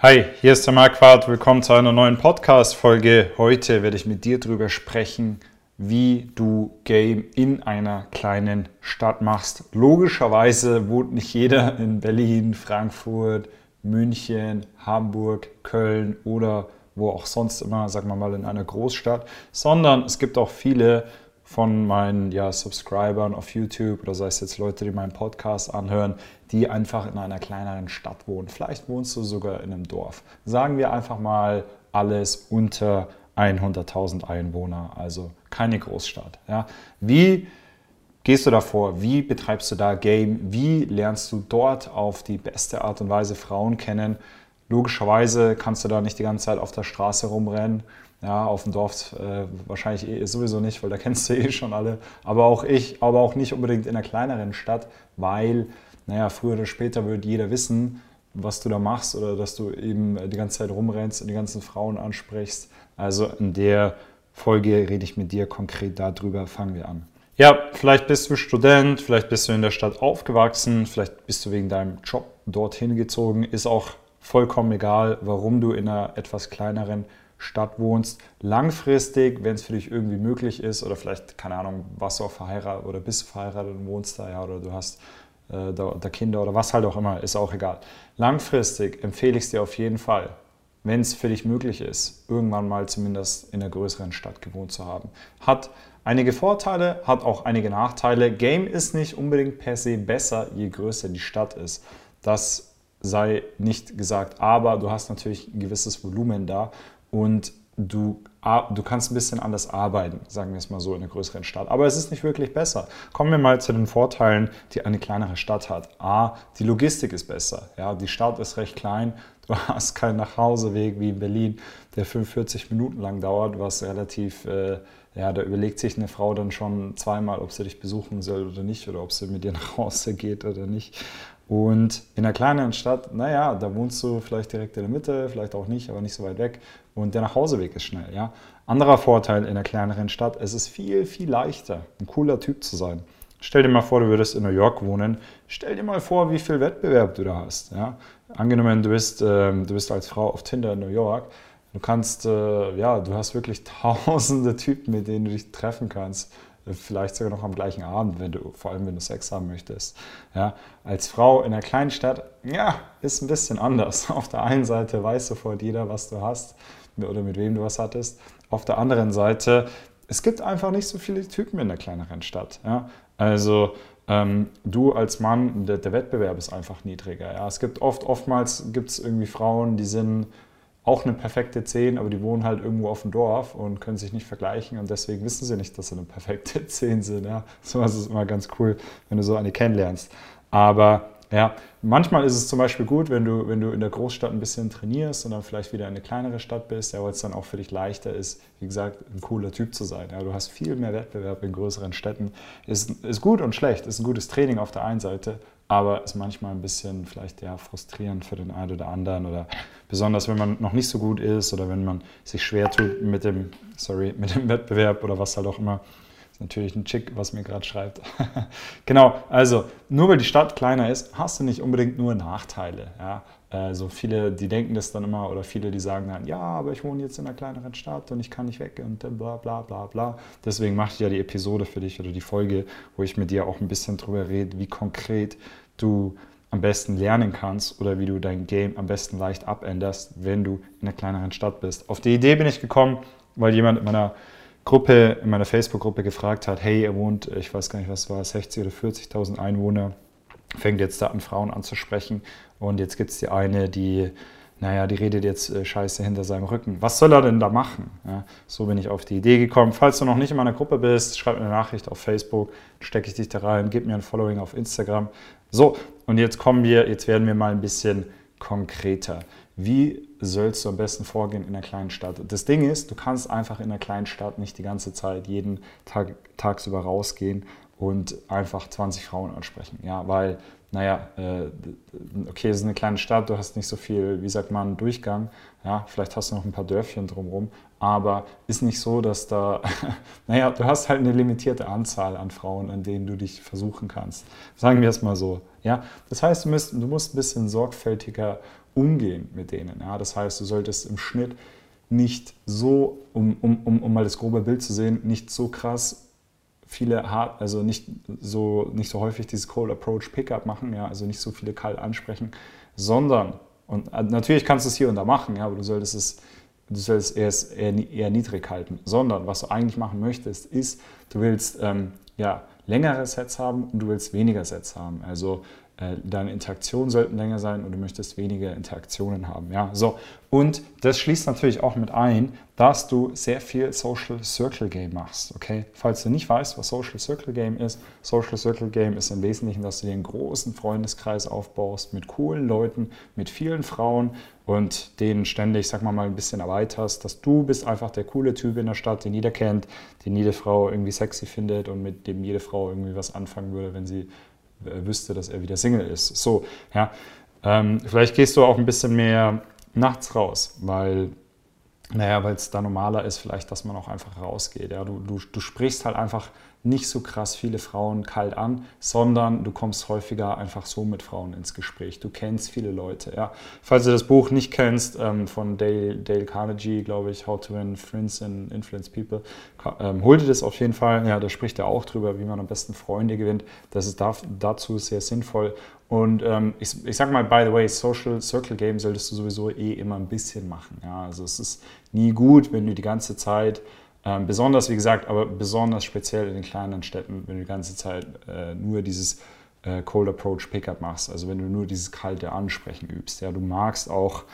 Hi, hier ist der Marquardt. Willkommen zu einer neuen Podcast-Folge. Heute werde ich mit dir darüber sprechen, wie du Game in einer kleinen Stadt machst. Logischerweise wohnt nicht jeder in Berlin, Frankfurt, München, Hamburg, Köln oder wo auch sonst immer, sagen wir mal, in einer Großstadt, sondern es gibt auch viele von meinen ja, Subscribern auf YouTube oder sei es jetzt Leute, die meinen Podcast anhören, die einfach in einer kleineren Stadt wohnen. Vielleicht wohnst du sogar in einem Dorf. Sagen wir einfach mal alles unter 100.000 Einwohner, also keine Großstadt. Ja. Wie gehst du da vor? Wie betreibst du da Game? Wie lernst du dort auf die beste Art und Weise Frauen kennen? Logischerweise kannst du da nicht die ganze Zeit auf der Straße rumrennen ja, auf dem Dorf äh, wahrscheinlich eh, sowieso nicht, weil da kennst du eh schon alle. Aber auch ich, aber auch nicht unbedingt in einer kleineren Stadt, weil, naja, früher oder später wird jeder wissen, was du da machst oder dass du eben die ganze Zeit rumrennst und die ganzen Frauen ansprichst. Also in der Folge rede ich mit dir konkret darüber. Fangen wir an. Ja, vielleicht bist du Student, vielleicht bist du in der Stadt aufgewachsen, vielleicht bist du wegen deinem Job dorthin gezogen. Ist auch vollkommen egal, warum du in einer etwas kleineren Stadt wohnst, langfristig, wenn es für dich irgendwie möglich ist, oder vielleicht, keine Ahnung, warst du auch verheiratet oder bist verheiratet und wohnst da, ja, oder du hast äh, da, da Kinder oder was halt auch immer, ist auch egal. Langfristig empfehle ich es dir auf jeden Fall, wenn es für dich möglich ist, irgendwann mal zumindest in einer größeren Stadt gewohnt zu haben. Hat einige Vorteile, hat auch einige Nachteile. Game ist nicht unbedingt per se besser, je größer die Stadt ist. Das sei nicht gesagt, aber du hast natürlich ein gewisses Volumen da und du, du kannst ein bisschen anders arbeiten, sagen wir es mal so, in einer größeren Stadt. Aber es ist nicht wirklich besser. Kommen wir mal zu den Vorteilen, die eine kleinere Stadt hat. A, die Logistik ist besser. Ja, die Stadt ist recht klein. Du hast keinen Nachhauseweg wie in Berlin, der 45 Minuten lang dauert, was relativ, äh, ja, da überlegt sich eine Frau dann schon zweimal, ob sie dich besuchen soll oder nicht oder ob sie mit dir nach Hause geht oder nicht. Und in einer kleineren Stadt, naja, da wohnst du vielleicht direkt in der Mitte, vielleicht auch nicht, aber nicht so weit weg. Und der Nachhauseweg ist schnell. Ja? Anderer Vorteil in einer kleineren Stadt, es ist viel, viel leichter, ein cooler Typ zu sein. Stell dir mal vor, du würdest in New York wohnen. Stell dir mal vor, wie viel Wettbewerb du da hast. Ja? Angenommen, du bist, äh, du bist als Frau auf Tinder in New York. Du kannst, äh, ja, du hast wirklich tausende Typen, mit denen du dich treffen kannst vielleicht sogar noch am gleichen Abend, wenn du, vor allem wenn du Sex haben möchtest. Ja, als Frau in einer kleinen Stadt, ja, ist ein bisschen anders. Auf der einen Seite weiß sofort jeder, was du hast oder mit wem du was hattest. Auf der anderen Seite, es gibt einfach nicht so viele Typen in der kleineren Stadt. Ja? Also ähm, du als Mann, der, der, Wettbewerb ist einfach niedriger. Ja? Es gibt oft, oftmals gibt es irgendwie Frauen, die sind auch eine perfekte 10, aber die wohnen halt irgendwo auf dem Dorf und können sich nicht vergleichen und deswegen wissen sie nicht, dass sie eine perfekte 10 sind. Ja. So ist es immer ganz cool, wenn du so eine kennenlernst. Aber ja, manchmal ist es zum Beispiel gut, wenn du, wenn du in der Großstadt ein bisschen trainierst und dann vielleicht wieder in eine kleinere Stadt bist, ja, weil es dann auch für dich leichter ist, wie gesagt, ein cooler Typ zu sein. Ja, du hast viel mehr Wettbewerb in größeren Städten. Ist, ist gut und schlecht, ist ein gutes Training auf der einen Seite, aber ist manchmal ein bisschen vielleicht ja frustrierend für den einen oder anderen oder besonders wenn man noch nicht so gut ist oder wenn man sich schwer tut mit dem, sorry, mit dem Wettbewerb oder was halt auch immer. Ist natürlich ein Chick, was mir gerade schreibt. genau, also nur weil die Stadt kleiner ist, hast du nicht unbedingt nur Nachteile. Ja? Also viele, die denken das dann immer oder viele, die sagen dann, ja, aber ich wohne jetzt in einer kleineren Stadt und ich kann nicht weg und bla bla bla bla. Deswegen mache ich ja die Episode für dich oder die Folge, wo ich mit dir auch ein bisschen drüber rede, wie konkret du am besten lernen kannst oder wie du dein Game am besten leicht abänderst, wenn du in einer kleineren Stadt bist. Auf die Idee bin ich gekommen, weil jemand in meiner Gruppe, in meiner Facebook-Gruppe gefragt hat, hey, er wohnt, ich weiß gar nicht, was war, 60 oder 40.000 Einwohner fängt jetzt da an, Frauen anzusprechen. Und jetzt gibt es die eine, die, naja, die redet jetzt äh, Scheiße hinter seinem Rücken. Was soll er denn da machen? Ja, so bin ich auf die Idee gekommen. Falls du noch nicht in meiner Gruppe bist, schreib mir eine Nachricht auf Facebook, stecke ich dich da rein, gib mir ein Following auf Instagram. So, und jetzt kommen wir, jetzt werden wir mal ein bisschen konkreter. Wie sollst du am besten vorgehen in einer kleinen Stadt? Das Ding ist, du kannst einfach in einer kleinen Stadt nicht die ganze Zeit jeden Tag tagsüber rausgehen und einfach 20 Frauen ansprechen. Ja, weil, naja, äh, okay, es ist eine kleine Stadt, du hast nicht so viel, wie sagt man, Durchgang. Ja, vielleicht hast du noch ein paar Dörfchen drumherum, aber ist nicht so, dass da, naja, du hast halt eine limitierte Anzahl an Frauen, an denen du dich versuchen kannst. Sagen wir es mal so. Ja, das heißt, du musst, du musst ein bisschen sorgfältiger umgehen mit denen. Ja? Das heißt, du solltest im Schnitt nicht so, um, um, um, um mal das grobe Bild zu sehen, nicht so krass viele hart, also nicht so, nicht so häufig dieses Cold Approach Pickup machen, ja, also nicht so viele kalt ansprechen, sondern, und äh, natürlich kannst du es hier und da machen, ja, aber du solltest es, du solltest es eher, eher niedrig halten, sondern was du eigentlich machen möchtest, ist, du willst ähm, ja, längere Sets haben und du willst weniger Sets haben. Also deine Interaktionen sollten länger sein und du möchtest weniger Interaktionen haben. Ja, so. Und das schließt natürlich auch mit ein, dass du sehr viel Social Circle Game machst. Okay, falls du nicht weißt, was Social Circle Game ist, Social Circle Game ist im Wesentlichen, dass du dir einen großen Freundeskreis aufbaust mit coolen Leuten, mit vielen Frauen und den ständig, sag mal mal, ein bisschen erweiterst, dass du bist einfach der coole Typ in der Stadt, den jeder kennt, den jede Frau irgendwie sexy findet und mit dem jede Frau irgendwie was anfangen würde, wenn sie wüsste, dass er wieder Single ist. So, ja. Ähm, vielleicht gehst du auch ein bisschen mehr nachts raus, weil naja, weil es da normaler ist, vielleicht, dass man auch einfach rausgeht. Ja? Du, du, du sprichst halt einfach nicht so krass viele Frauen kalt an, sondern du kommst häufiger einfach so mit Frauen ins Gespräch. Du kennst viele Leute. Ja? Falls du das Buch nicht kennst, ähm, von Dale, Dale Carnegie, glaube ich, How to Win Friends and Influence People, ähm, hol dir das auf jeden Fall. Ja, da spricht er auch drüber, wie man am besten Freunde gewinnt. Das ist da, dazu sehr sinnvoll. Und ähm, ich, ich sag mal, by the way, Social Circle Game solltest du sowieso eh immer ein bisschen machen. Ja? Also es ist nie gut, wenn du die ganze Zeit ähm, besonders, wie gesagt, aber besonders speziell in den kleinen Städten, wenn du die ganze Zeit äh, nur dieses äh, Cold Approach Pickup machst, also wenn du nur dieses kalte Ansprechen übst. Ja, du magst auch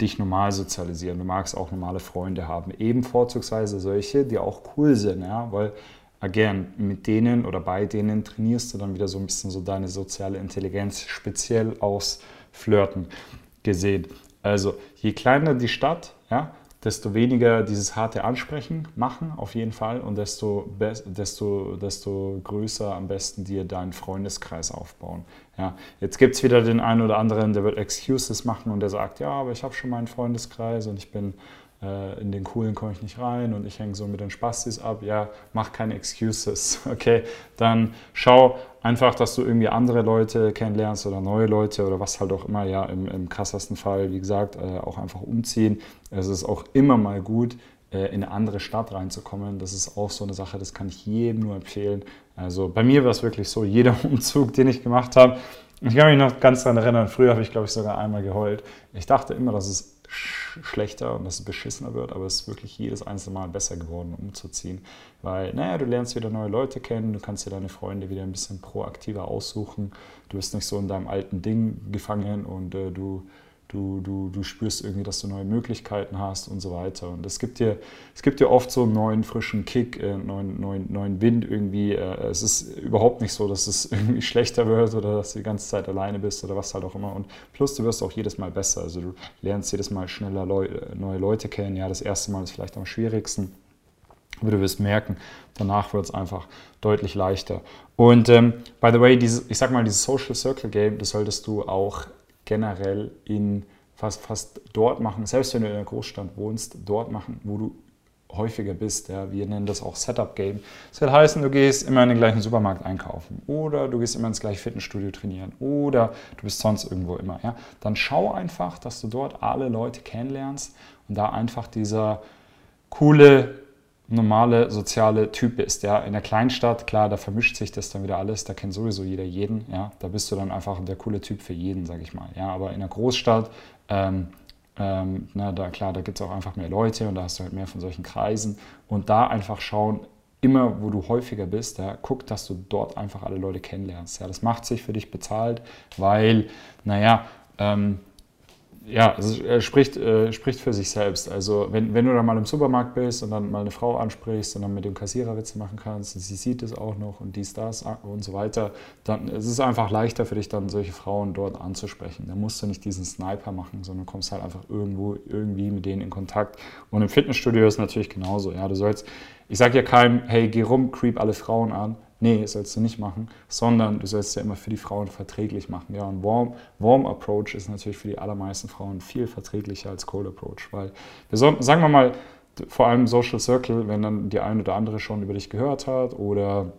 dich normal sozialisieren, du magst auch normale Freunde haben, eben vorzugsweise solche, die auch cool sind, ja, weil again, mit denen oder bei denen trainierst du dann wieder so ein bisschen so deine soziale Intelligenz, speziell aus Flirten gesehen. Also je kleiner die Stadt, ja, desto weniger dieses harte Ansprechen machen, auf jeden Fall, und desto, desto, desto größer am besten dir deinen Freundeskreis aufbauen. Ja, jetzt gibt es wieder den einen oder anderen, der wird Excuses machen und der sagt, ja, aber ich habe schon meinen Freundeskreis und ich bin äh, in den coolen komme ich nicht rein und ich hänge so mit den Spastis ab. Ja, mach keine Excuses, okay? Dann schau einfach, dass du irgendwie andere Leute kennenlernst oder neue Leute oder was halt auch immer, ja, im, im krassesten Fall, wie gesagt, äh, auch einfach umziehen. Es ist auch immer mal gut, äh, in eine andere Stadt reinzukommen. Das ist auch so eine Sache, das kann ich jedem nur empfehlen. Also bei mir war es wirklich so, jeder Umzug, den ich gemacht habe, ich kann mich noch ganz daran erinnern, früher habe ich, glaube ich, sogar einmal geheult. Ich dachte immer, dass es schlechter und dass es beschissener wird, aber es ist wirklich jedes einzelne Mal besser geworden, umzuziehen. Weil, naja, du lernst wieder neue Leute kennen, du kannst dir deine Freunde wieder ein bisschen proaktiver aussuchen, du bist nicht so in deinem alten Ding gefangen und äh, du du, du, du spürst irgendwie, dass du neue Möglichkeiten hast und so weiter. Und es gibt dir, es gibt dir oft so einen neuen, frischen Kick, äh, neuen, neuen, neuen Wind irgendwie. Äh, es ist überhaupt nicht so, dass es irgendwie schlechter wird oder dass du die ganze Zeit alleine bist oder was halt auch immer. Und plus, du wirst auch jedes Mal besser. Also du lernst jedes Mal schneller Leu neue Leute kennen. Ja, das erste Mal ist vielleicht am schwierigsten. Aber du wirst merken, danach wird es einfach deutlich leichter. Und ähm, by the way, dieses, ich sag mal, dieses Social Circle Game, das solltest du auch generell in fast, fast dort machen, selbst wenn du in einer Großstadt wohnst, dort machen, wo du häufiger bist. Ja. Wir nennen das auch Setup Game. Das will heißen, du gehst immer in den gleichen Supermarkt einkaufen oder du gehst immer ins gleiche Fitnessstudio trainieren oder du bist sonst irgendwo immer. Ja. Dann schau einfach, dass du dort alle Leute kennenlernst und da einfach dieser coole normale soziale Typ bist. Ja. In der Kleinstadt, klar, da vermischt sich das dann wieder alles, da kennt sowieso jeder jeden. Ja. Da bist du dann einfach der coole Typ für jeden, sag ich mal. Ja. Aber in der Großstadt, ähm, ähm, na, da, klar, da gibt es auch einfach mehr Leute und da hast du halt mehr von solchen Kreisen. Und da einfach schauen, immer wo du häufiger bist, ja, guck, dass du dort einfach alle Leute kennenlernst. Ja. Das macht sich für dich bezahlt, weil, naja, ähm, ja, also er spricht, äh, spricht für sich selbst. Also wenn, wenn du dann mal im Supermarkt bist und dann mal eine Frau ansprichst und dann mit dem Kassierer Witze machen kannst, und sie sieht es auch noch und dies, das und so weiter, dann ist es einfach leichter für dich dann solche Frauen dort anzusprechen. Da musst du nicht diesen Sniper machen, sondern kommst halt einfach irgendwo irgendwie mit denen in Kontakt. Und im Fitnessstudio ist es natürlich genauso. Ja, du sollst, ich sage ja keinem, hey, geh rum, creep alle Frauen an, Nee, sollst du nicht machen, sondern du sollst ja immer für die Frauen verträglich machen. Ja, und Warm, Warm Approach ist natürlich für die allermeisten Frauen viel verträglicher als Cold Approach, weil wir so, sagen wir mal, vor allem Social Circle, wenn dann die eine oder andere schon über dich gehört hat oder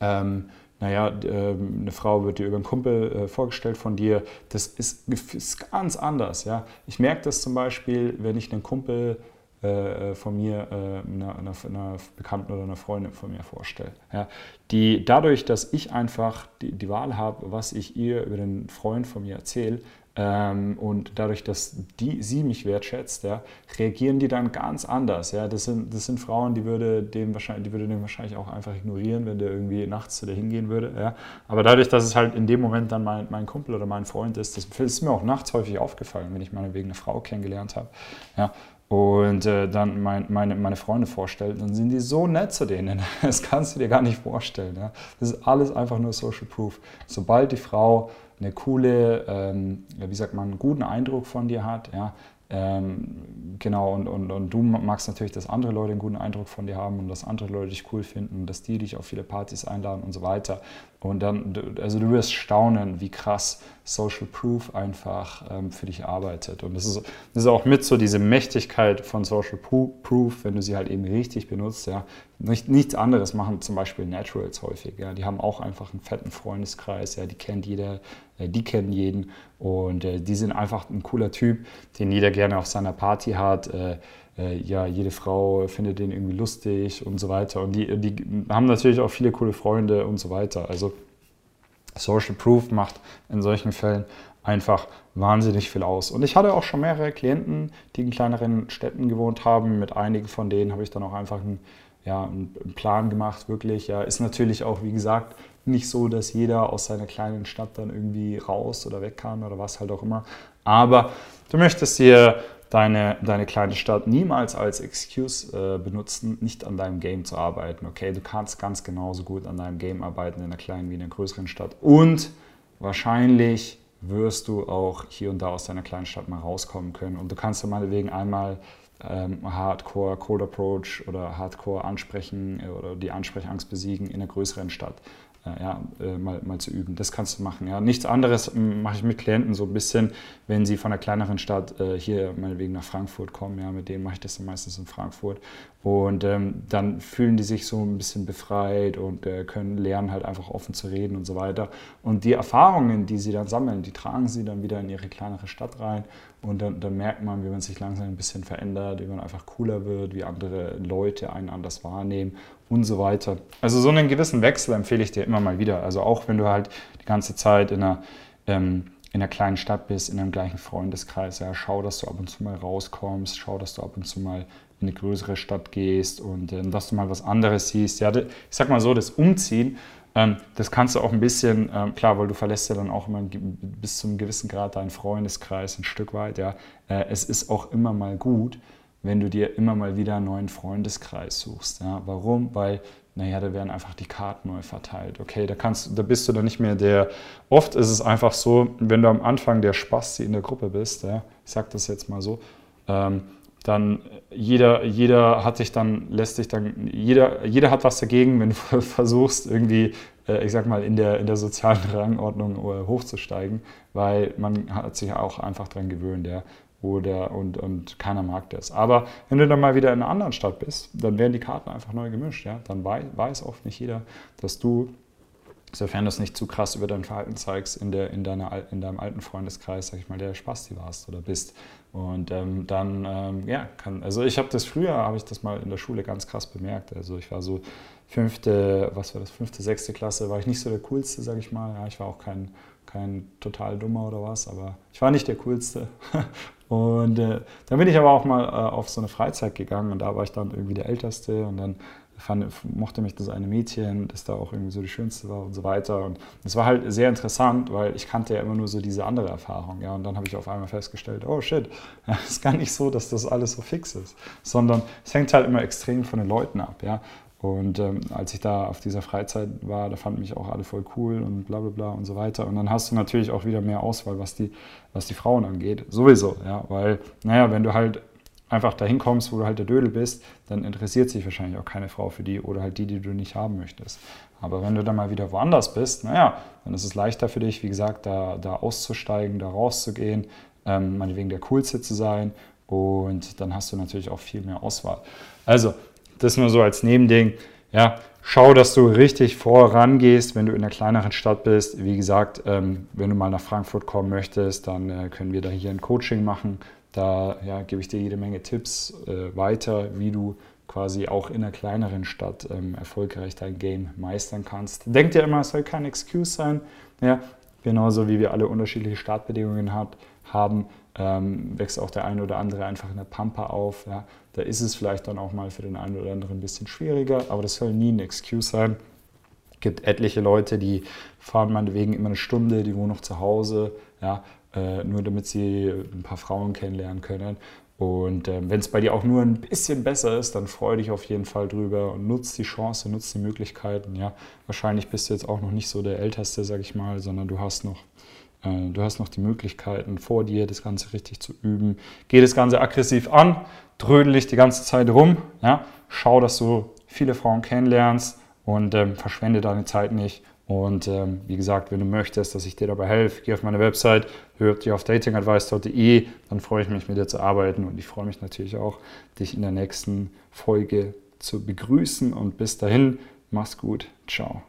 ähm, naja, ähm, eine Frau wird dir über einen Kumpel äh, vorgestellt von dir. Das ist, ist ganz anders. Ja? Ich merke das zum Beispiel, wenn ich einen Kumpel äh, von mir, einer, einer, einer, Bekannten oder einer Freundin von mir vorstelle. Ja, die dadurch, dass ich einfach die, die Wahl habe, was ich ihr über den Freund von mir erzähle, ähm, und dadurch, dass die, sie mich wertschätzt, ja, reagieren die dann ganz anders. Ja. Das, sind, das sind Frauen, die würde, dem wahrscheinlich, die würde den wahrscheinlich auch einfach ignorieren, wenn der irgendwie nachts zu dir hingehen würde. Ja. Aber dadurch, dass es halt in dem Moment dann mein, mein Kumpel oder mein Freund ist, das, das ist mir auch nachts häufig aufgefallen, wenn ich meinetwegen eine Frau kennengelernt habe. Ja und äh, dann mein, meine, meine Freunde vorstellt, dann sind die so nett zu denen. Das kannst du dir gar nicht vorstellen. Ja? Das ist alles einfach nur Social Proof. Sobald die Frau eine coole, ähm, wie sagt man, einen guten Eindruck von dir hat, ja, ähm, genau, und, und, und du magst natürlich, dass andere Leute einen guten Eindruck von dir haben und dass andere Leute dich cool finden, dass die dich auf viele Partys einladen und so weiter. Und dann, also du wirst staunen, wie krass Social Proof einfach ähm, für dich arbeitet. Und das ist, das ist auch mit so diese Mächtigkeit von Social Proof, wenn du sie halt eben richtig benutzt. Ja. Nicht, nichts anderes machen zum Beispiel Naturals häufig. Ja. Die haben auch einfach einen fetten Freundeskreis, ja. die kennt jeder, äh, die kennen jeden und äh, die sind einfach ein cooler Typ, den jeder gerne auf seiner Party hat. Äh, ja, jede Frau findet den irgendwie lustig und so weiter. Und die, die haben natürlich auch viele coole Freunde und so weiter. Also Social Proof macht in solchen Fällen einfach wahnsinnig viel aus. Und ich hatte auch schon mehrere Klienten, die in kleineren Städten gewohnt haben. Mit einigen von denen habe ich dann auch einfach einen, ja, einen Plan gemacht, wirklich. Ja, ist natürlich auch, wie gesagt, nicht so, dass jeder aus seiner kleinen Stadt dann irgendwie raus oder weg kann oder was halt auch immer. Aber du möchtest dir deine, deine kleine Stadt niemals als Excuse äh, benutzen, nicht an deinem Game zu arbeiten. Okay, du kannst ganz genauso gut an deinem Game arbeiten in einer kleinen wie in einer größeren Stadt. Und wahrscheinlich wirst du auch hier und da aus deiner kleinen Stadt mal rauskommen können. Und du kannst ja meinetwegen einmal ähm, Hardcore Cold Approach oder Hardcore ansprechen äh, oder die Ansprechangst besiegen in einer größeren Stadt. Äh, ja, äh, mal, mal zu üben. Das kannst du machen. Ja. Nichts anderes mache ich mit Klienten so ein bisschen, wenn sie von einer kleineren Stadt äh, hier meinetwegen nach Frankfurt kommen. Ja, mit denen mache ich das dann meistens in Frankfurt. Und ähm, dann fühlen die sich so ein bisschen befreit und äh, können lernen, halt einfach offen zu reden und so weiter. Und die Erfahrungen, die sie dann sammeln, die tragen sie dann wieder in ihre kleinere Stadt rein. Und dann, dann merkt man, wie man sich langsam ein bisschen verändert, wie man einfach cooler wird, wie andere Leute einen anders wahrnehmen und so weiter. Also so einen gewissen Wechsel empfehle ich dir immer mal wieder. Also auch wenn du halt die ganze Zeit in einer ähm, in einer kleinen Stadt bist, in einem gleichen Freundeskreis, ja, schau, dass du ab und zu mal rauskommst, schau, dass du ab und zu mal in eine größere Stadt gehst und äh, dass du mal was anderes siehst. Ja, ich sag mal so, das Umziehen, ähm, das kannst du auch ein bisschen, ähm, klar, weil du verlässt ja dann auch immer bis zu einem gewissen Grad deinen Freundeskreis ein Stück weit. Ja, äh, es ist auch immer mal gut, wenn du dir immer mal wieder einen neuen Freundeskreis suchst. Ja, warum? Weil naja, da werden einfach die Karten neu verteilt. Okay, da, kannst, da bist du dann nicht mehr der. Oft ist es einfach so, wenn du am Anfang der Spasti in der Gruppe bist, ja, ich sag das jetzt mal so, ähm, dann jeder, jeder hat dich dann, lässt sich dann, jeder, jeder hat was dagegen, wenn du versuchst, irgendwie, äh, ich sag mal, in der, in der sozialen Rangordnung äh, hochzusteigen, weil man hat sich auch einfach dran gewöhnt, ja. Oder, und, und keiner mag das. Aber wenn du dann mal wieder in einer anderen Stadt bist, dann werden die Karten einfach neu gemischt. Ja? Dann weiß, weiß oft nicht jeder, dass du sofern du es nicht zu krass über dein Verhalten zeigst, in, der, in, deiner, in deinem alten Freundeskreis, sag ich mal, der Spasti warst oder bist. Und ähm, dann, ähm, ja, kann, also ich habe das früher, habe ich das mal in der Schule ganz krass bemerkt. Also ich war so fünfte, was war das, fünfte, sechste Klasse, war ich nicht so der Coolste, sag ich mal. Ja, ich war auch kein, kein total Dummer oder was, aber ich war nicht der Coolste. Und äh, dann bin ich aber auch mal äh, auf so eine Freizeit gegangen und da war ich dann irgendwie der Älteste und dann fand, mochte mich das eine Mädchen, das da auch irgendwie so die Schönste war und so weiter. Und es war halt sehr interessant, weil ich kannte ja immer nur so diese andere Erfahrung. Ja, und dann habe ich auf einmal festgestellt, oh shit, es ist gar nicht so, dass das alles so fix ist, sondern es hängt halt immer extrem von den Leuten ab. Ja. Und ähm, als ich da auf dieser Freizeit war, da fanden mich auch alle voll cool und bla bla bla und so weiter. Und dann hast du natürlich auch wieder mehr Auswahl, was die, was die Frauen angeht. Sowieso, ja. Weil, naja, wenn du halt einfach dahin kommst, wo du halt der Dödel bist, dann interessiert sich wahrscheinlich auch keine Frau für die oder halt die, die du nicht haben möchtest. Aber wenn du dann mal wieder woanders bist, naja, dann ist es leichter für dich, wie gesagt, da, da auszusteigen, da rauszugehen, ähm, meinetwegen der Coolste zu sein und dann hast du natürlich auch viel mehr Auswahl. Also, das nur so als Nebending. Ja, schau, dass du richtig vorangehst, wenn du in einer kleineren Stadt bist. Wie gesagt, ähm, wenn du mal nach Frankfurt kommen möchtest, dann äh, können wir da hier ein Coaching machen. Da ja, gebe ich dir jede Menge Tipps äh, weiter, wie du quasi auch in einer kleineren Stadt ähm, erfolgreich dein Game meistern kannst. Denk dir immer, es soll kein Excuse sein. Ja, genauso wie wir alle unterschiedliche Startbedingungen hat, haben, ähm, wächst auch der eine oder andere einfach in der Pampa auf. Ja. Da ist es vielleicht dann auch mal für den einen oder anderen ein bisschen schwieriger, aber das soll nie ein Excuse sein. Es gibt etliche Leute, die fahren meinetwegen immer eine Stunde, die wohnen noch zu Hause, ja, äh, nur damit sie ein paar Frauen kennenlernen können. Und äh, wenn es bei dir auch nur ein bisschen besser ist, dann freue dich auf jeden Fall drüber und nutz die Chance, nutz die Möglichkeiten. Ja, wahrscheinlich bist du jetzt auch noch nicht so der Älteste, sag ich mal, sondern du hast noch äh, Du hast noch die Möglichkeiten vor dir, das Ganze richtig zu üben. Geh das Ganze aggressiv an, trödel dich die ganze Zeit rum. Ja? Schau, dass du viele Frauen kennenlernst und ähm, verschwende deine Zeit nicht. Und ähm, wie gesagt, wenn du möchtest, dass ich dir dabei helfe, geh auf meine Website, hör dich auf datingadvice.de, dann freue ich mich, mit dir zu arbeiten. Und ich freue mich natürlich auch, dich in der nächsten Folge zu begrüßen. Und bis dahin, mach's gut. Ciao.